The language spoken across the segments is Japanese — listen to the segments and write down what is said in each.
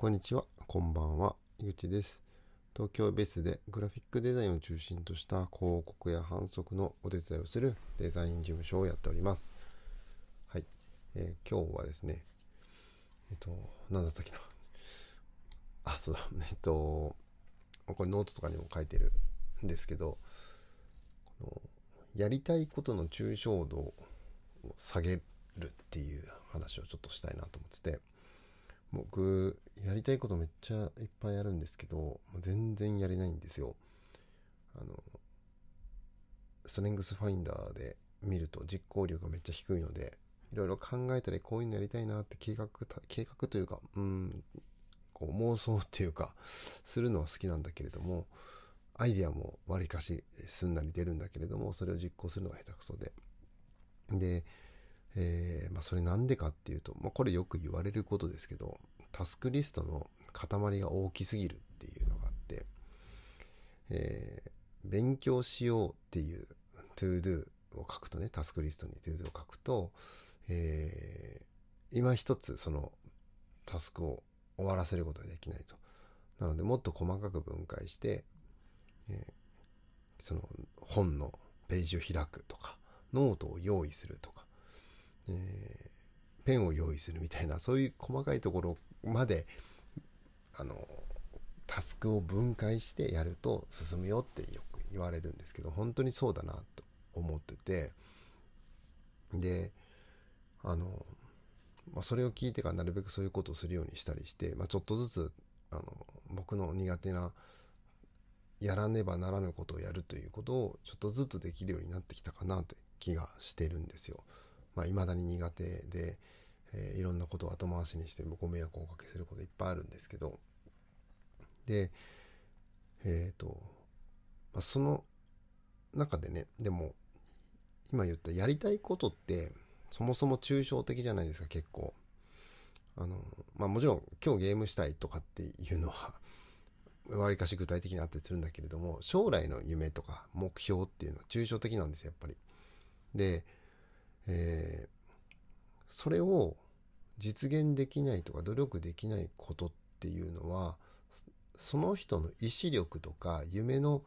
こんにちは、こんばんは、井口です。東京ベースでグラフィックデザインを中心とした広告や販促のお手伝いをするデザイン事務所をやっております。はい。えー今日はですね、えっと、何だったっけな。あ、そうだ、えっと、これノートとかにも書いてるんですけど、このやりたいことの抽象度を下げるっていう話をちょっとしたいなと思ってて、僕やりたいことめっちゃいっぱいあるんですけど全然やれないんですよ。あのストレングスファインダーで見ると実行力がめっちゃ低いのでいろいろ考えたりこういうのやりたいなって計画計画というかうんこう妄想っていうかするのは好きなんだけれどもアイデアもわりかしすんなり出るんだけれどもそれを実行するのが下手くそで。でえーまあ、それなんでかっていうと、まあ、これよく言われることですけどタスクリストの塊が大きすぎるっていうのがあって、えー勉強しようっていう to do を書くとねタスクリストに to do を書くと、えー今一つそのタスクを終わらせることができないと。なのでもっと細かく分解して、えーその本のページを開くとかノートを用意するとかえーペンを用意するみたいなそういう細かいところまであのタスクを分解してやると進むよってよく言われるんですけど本当にそうだなと思っててであの、まあ、それを聞いてからなるべくそういうことをするようにしたりして、まあ、ちょっとずつあの僕の苦手なやらねばならぬことをやるということをちょっとずつできるようになってきたかなって気がしてるんですよ。まあ、未だに苦手で、えーいろんなことを後回しにしてご迷惑をおかけすることいっぱいあるんですけど。でえっ、と、まあ、その中でねでも今言ったやりたいことってそもそも抽象的じゃないですか結構。あのまあもちろん今日ゲームしたいとかっていうのはわりかし具体的にあったりするんだけれども将来の夢とか目標っていうのは抽象的なんですよやっぱり。でえーそれを実現できないとか努力できないことっていうのはその人の意志力とか夢の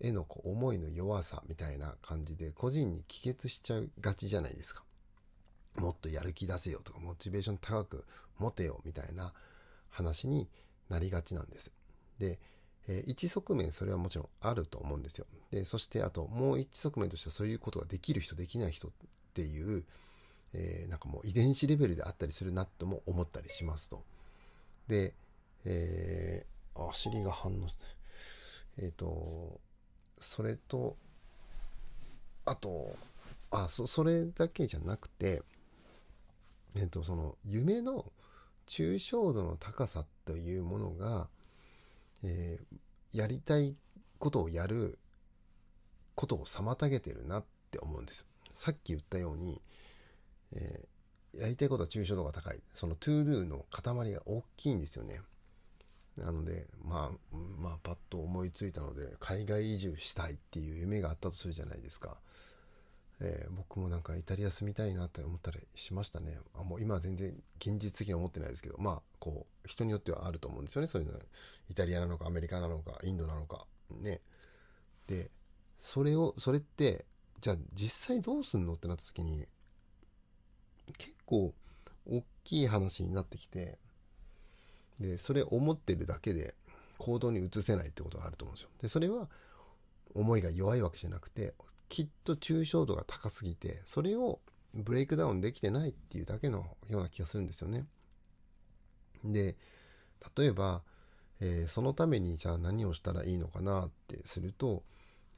へのこう思いの弱さみたいな感じで個人に帰結しちゃうがちじゃないですか。もっとやる気出せよとかモチベーション高く持てよみたいな話になりがちなんです。で、えー一側面それはもちろんあると思うんですよ。で、そしてあともう一側面としてはそういうことができる人できない人っていう、えーなんかもう遺伝子レベルであったりするなとも思ったりしますと。で、えー、あ、尻が反応、えっ、と、それと、あと、あ、そ、それだけじゃなくて、えっ、と、その夢の抽象度の高さというものが、えーやりたいことをやることを妨げてるなって思うんです。さっき言ったように、えーやりたいことは抽象度が高い。その to do の塊が大きいんですよね。なので、まあ、まあ、パッと思いついたので、海外移住したいっていう夢があったとするじゃないですか。えー僕もなんかイタリア住みたいなって思ったりしましたね。あもう今は全然現実的には思ってないですけど、まあ、こう、人によってはあると思うんですよね。そういうの。イタリアなのか、アメリカなのか、インドなのか。ね。で、それを、それって、じゃあ実際どうすんのってなった時に、結構大きい話になってきて、で、それ思ってるだけで行動に移せないってことがあると思うんですよ。で、それは思いが弱いわけじゃなくて、きっと抽象度が高すぎて、それをブレイクダウンできてないっていうだけのような気がするんですよね。で、例えば、えーそのためにじゃあ何をしたらいいのかなってすると、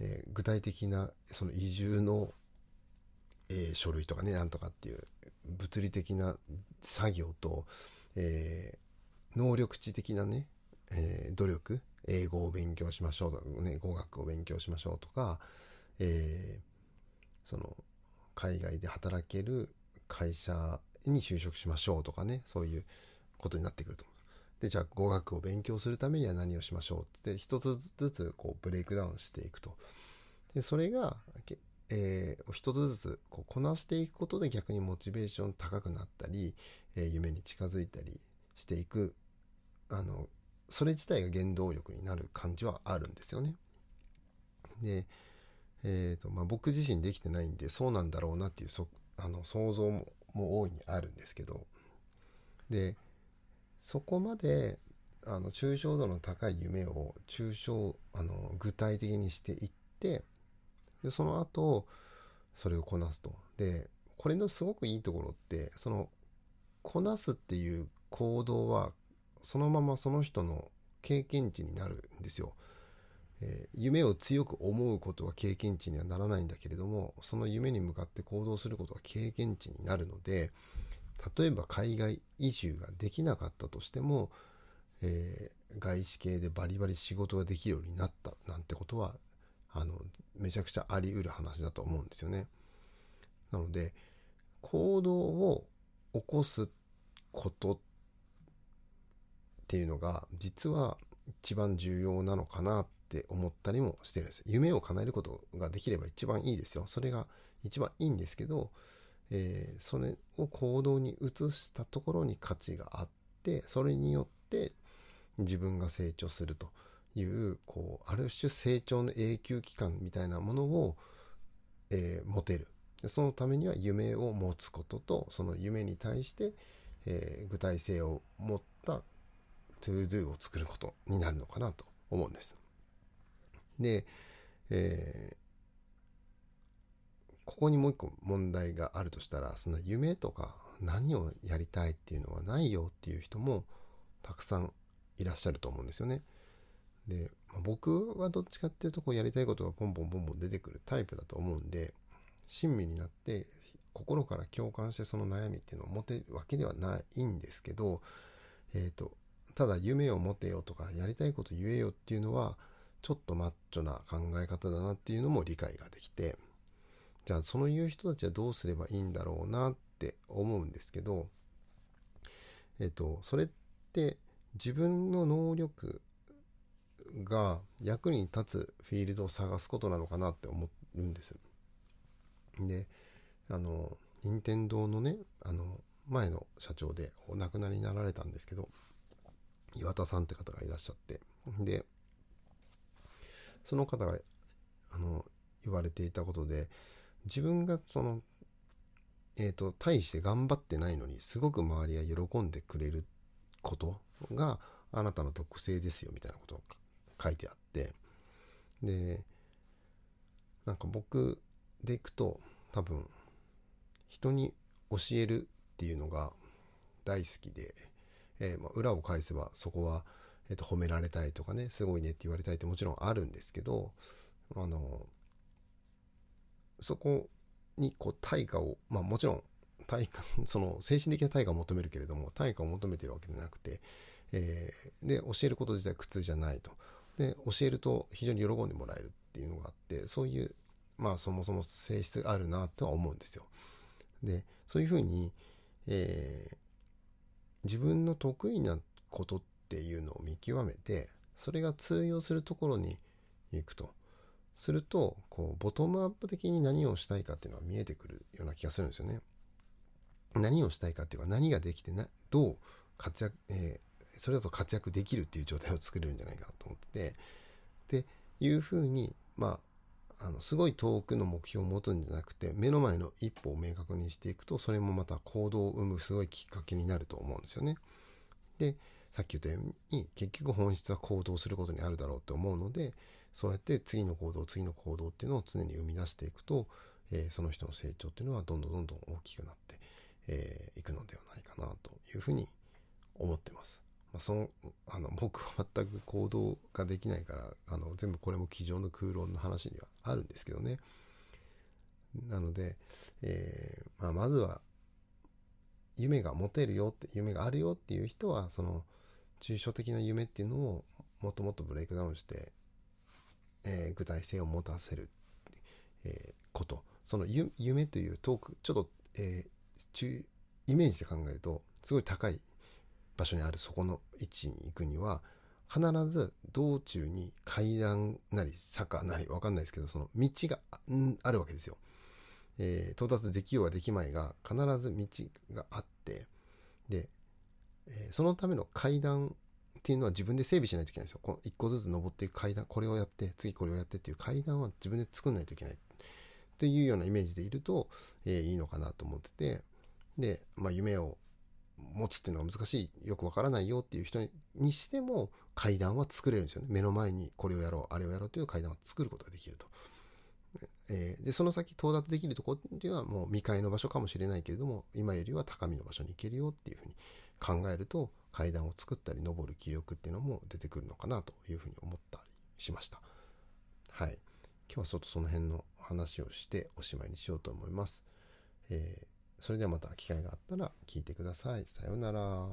えー具体的なその移住の、えー書類とかねなんとかっていう物理的な作業と、えー能力値的なね、え努力英語を勉強しましょうとか、ね、語学を勉強しましょうとか、えその海外で働ける会社に就職しましょうとかねそういうことになってくると思う。で、じゃあ語学を勉強するためには何をしましょうって一つずつこうブレイクダウンしていくと。で、それが、えー一つずつこうこなしていくことで逆にモチベーション高くなったり、えー夢に近づいたりしていくあのそれ自体が原動力になる感じはあるんですよね。で、えーとまあ、僕自身できてないんでそうなんだろうなっていうそあの想像もも大いにあるんですけどでそこまであの抽象度の高い夢を抽象あの具体的にしていってでその後それをこなすとでこれのすごくいいところってそのこなすっていう行動はそのままその人の経験値になるんですよ。えー、夢を強く思うことは経験値にはならないんだけれどもその夢に向かって行動することは経験値になるので例えば海外移住ができなかったとしても、えー、外資系でバリバリ仕事ができるようになったなんてことはあのめちゃくちゃあり得る話だと思うんですよね。なので行動を起こすことっていうのが実は一番重要なのかなって思ったりもしてるんです。夢を叶えることができれば一番いいですよ。それが一番いいんですけど、えー、それを行動に移したところに価値があってそれによって自分が成長するというこうある種成長の永久機関みたいなものを、えー、持てるそのためには夢を持つこととその夢に対して、えー、具体性を持った to do を作ることになるのかなと思うんです。で、えーここにもう一個問題があるとしたら、その夢とか何をやりたいっていうのはないよっていう人もたくさんいらっしゃると思うんですよね。で、まあ、僕はどっちかっていうとこうやりたいことがポンポンポンポン出てくるタイプだと思うんで、親身になって心から共感してその悩みっていうのを持てるわけではないんですけど、えっ、ー、と、ただ夢を持てよとかやりたいこと言えよっていうのはちょっとマッチョな考え方だなっていうのも理解ができて、じゃあその言う人たちはどうすればいいんだろうなって思うんですけど、えっと、それって自分の能力が役に立つフィールドを探すことなのかなって思うんです。で、あの、任天堂のね、あの、前の社長でお亡くなりになられたんですけど、岩田さんって方がいらっしゃって、で、その方が、あの、言われていたことで、自分がその、えっ、ー、と、対して頑張ってないのに、すごく周りが喜んでくれることがあなたの特性ですよ、みたいなことが書いてあって、で、なんか僕でいくと、多分、人に教えるっていうのが大好きで、えー、まあ、裏を返せばそこは、え、ー、と、褒められたいとかね、すごいねって言われたいってもちろんあるんですけど、あの、そこにこう対価を、まあもちろん対価、その精神的な対価を求めるけれども、対価を求めてるわけではなくて、えー、で、教えること自体苦痛じゃないと。で、教えると非常に喜んでもらえるっていうのがあって、そういう、まあそもそも性質があるなとは思うんですよ。で、そういうふうに、えー、自分の得意なことっていうのを見極めて、それが通用するところに行くと。すると、こう、ボトムアップ的に何をしたいかっていうのは見えてくるような気がするんですよね。何をしたいかっていうか、何ができてな、どう活躍、えー、それだと活躍できるっていう状態を作れるんじゃないかなと思ってて、っていうふうに、まあ、あの、すごい遠くの目標を持つんじゃなくて、目の前の一歩を明確にしていくと、それもまた行動を生むすごいきっかけになると思うんですよね。で、さっき言ったように、結局本質は行動することにあるだろうって思うので、そうやって次の行動次の行動っていうのを常に生み出していくと、えー、その人の成長っていうのはどんどんどんどん大きくなって、えー、くのではないかなというふうに思ってます。まあ、そのあの僕は全く行動ができないからあの全部これも机上の空論の話にはあるんですけどね。なので、えー、まあ、まずは夢が持てるよって夢があるよっていう人はその抽象的な夢っていうのをもっともっとブレイクダウンしてえー、具体性を持たせる、えー、こと。その夢というトーク、ちょっと、えー、イメージで考えると、すごい高い場所にあるそこの位置に行くには、必ず道中に階段なり坂なりわかんないですけど、その道があるわけですよ。えー、到達できようができまいが必ず道があって、で、えー、そのための階段っていうのは自分で整備しないといけないんですよ。この一個ずつ登っていく階段、これをやって、次これをやってっていう階段は自分で作んないといけない。というようなイメージでいると、えー、いいのかなと思ってて、で、まあ、夢を持つっていうのが難しい、よくわからないよっていう人にしても階段は作れるんですよね。目の前にこれをやろう、あれをやろうという階段を作ることができると。えー、で、その先到達できるところではもう未開の場所かもしれないけれども、今よりは高みの場所に行けるよっていうふうに考えると、階段を作ったり登る気力っていうのも出てくるのかなというふうに思ったりしました。はい。今日はちょっとその辺の話をしておしまいにしようと思います。えー、それではまた機会があったら聞いてください。さようなら。